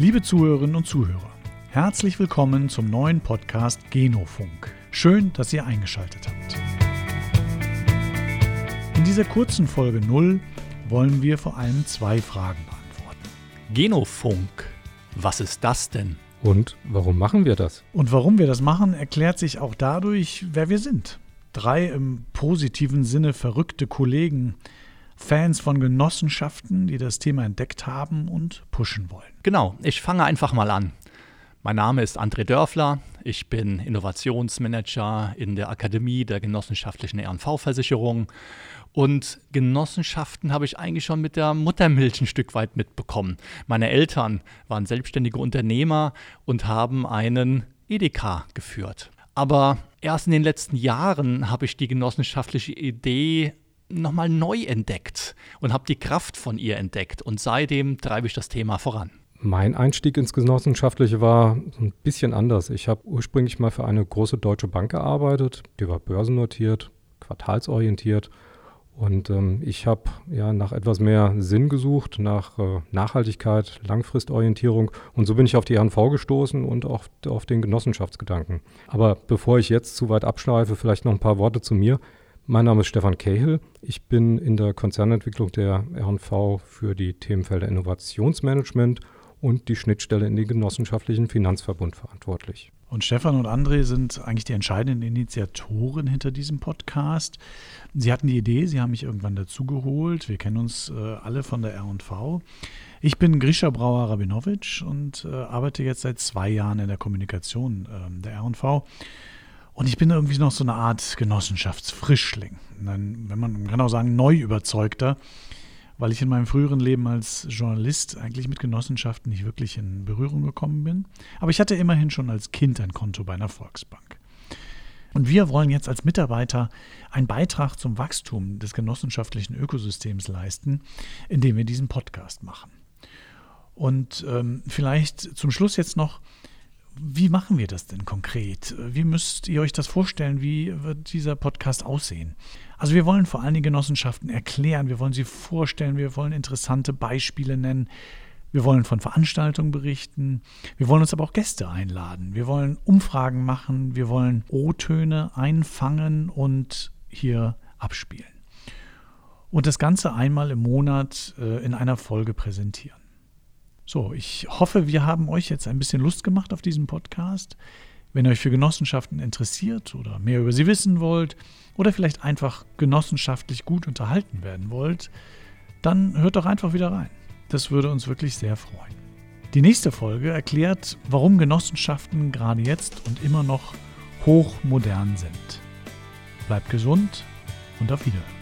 Liebe Zuhörerinnen und Zuhörer, herzlich willkommen zum neuen Podcast Genofunk. Schön, dass ihr eingeschaltet habt. In dieser kurzen Folge 0 wollen wir vor allem zwei Fragen beantworten. Genofunk, was ist das denn? Und warum machen wir das? Und warum wir das machen, erklärt sich auch dadurch, wer wir sind. Drei im positiven Sinne verrückte Kollegen, Fans von Genossenschaften, die das Thema entdeckt haben und pushen wollen. Genau, ich fange einfach mal an. Mein Name ist André Dörfler. Ich bin Innovationsmanager in der Akademie der genossenschaftlichen RV-Versicherung. Und Genossenschaften habe ich eigentlich schon mit der Muttermilch ein Stück weit mitbekommen. Meine Eltern waren selbstständige Unternehmer und haben einen Edeka geführt. Aber erst in den letzten Jahren habe ich die genossenschaftliche Idee nochmal neu entdeckt und habe die Kraft von ihr entdeckt. Und seitdem treibe ich das Thema voran. Mein Einstieg ins Genossenschaftliche war ein bisschen anders. Ich habe ursprünglich mal für eine große deutsche Bank gearbeitet, die war börsennotiert, quartalsorientiert. Und ähm, ich habe ja nach etwas mehr Sinn gesucht, nach äh, Nachhaltigkeit, Langfristorientierung. Und so bin ich auf die RNV gestoßen und auch auf den Genossenschaftsgedanken. Aber bevor ich jetzt zu weit abschleife, vielleicht noch ein paar Worte zu mir. Mein Name ist Stefan Cahill. Ich bin in der Konzernentwicklung der RNV für die Themenfelder Innovationsmanagement und die Schnittstelle in den genossenschaftlichen Finanzverbund verantwortlich. Und Stefan und André sind eigentlich die entscheidenden Initiatoren hinter diesem Podcast. Sie hatten die Idee, sie haben mich irgendwann dazugeholt. Wir kennen uns äh, alle von der RV. Ich bin Grisha Brauer-Rabinowitsch und äh, arbeite jetzt seit zwei Jahren in der Kommunikation äh, der RV. Und ich bin irgendwie noch so eine Art Genossenschaftsfrischling. Dann, wenn man, man kann auch sagen, neu überzeugter, weil ich in meinem früheren Leben als Journalist eigentlich mit Genossenschaften nicht wirklich in Berührung gekommen bin. Aber ich hatte immerhin schon als Kind ein Konto bei einer Volksbank. Und wir wollen jetzt als Mitarbeiter einen Beitrag zum Wachstum des genossenschaftlichen Ökosystems leisten, indem wir diesen Podcast machen. Und ähm, vielleicht zum Schluss jetzt noch wie machen wir das denn konkret? Wie müsst ihr euch das vorstellen? Wie wird dieser Podcast aussehen? Also wir wollen vor allen Dingen Genossenschaften erklären, wir wollen sie vorstellen, wir wollen interessante Beispiele nennen. Wir wollen von Veranstaltungen berichten. Wir wollen uns aber auch Gäste einladen. Wir wollen Umfragen machen. Wir wollen O-Töne einfangen und hier abspielen. Und das Ganze einmal im Monat äh, in einer Folge präsentieren. So, ich hoffe, wir haben euch jetzt ein bisschen Lust gemacht auf diesen Podcast. Wenn ihr euch für Genossenschaften interessiert oder mehr über sie wissen wollt oder vielleicht einfach genossenschaftlich gut unterhalten werden wollt, dann hört doch einfach wieder rein. Das würde uns wirklich sehr freuen. Die nächste Folge erklärt, warum Genossenschaften gerade jetzt und immer noch hochmodern sind. Bleibt gesund und auf Wiedersehen.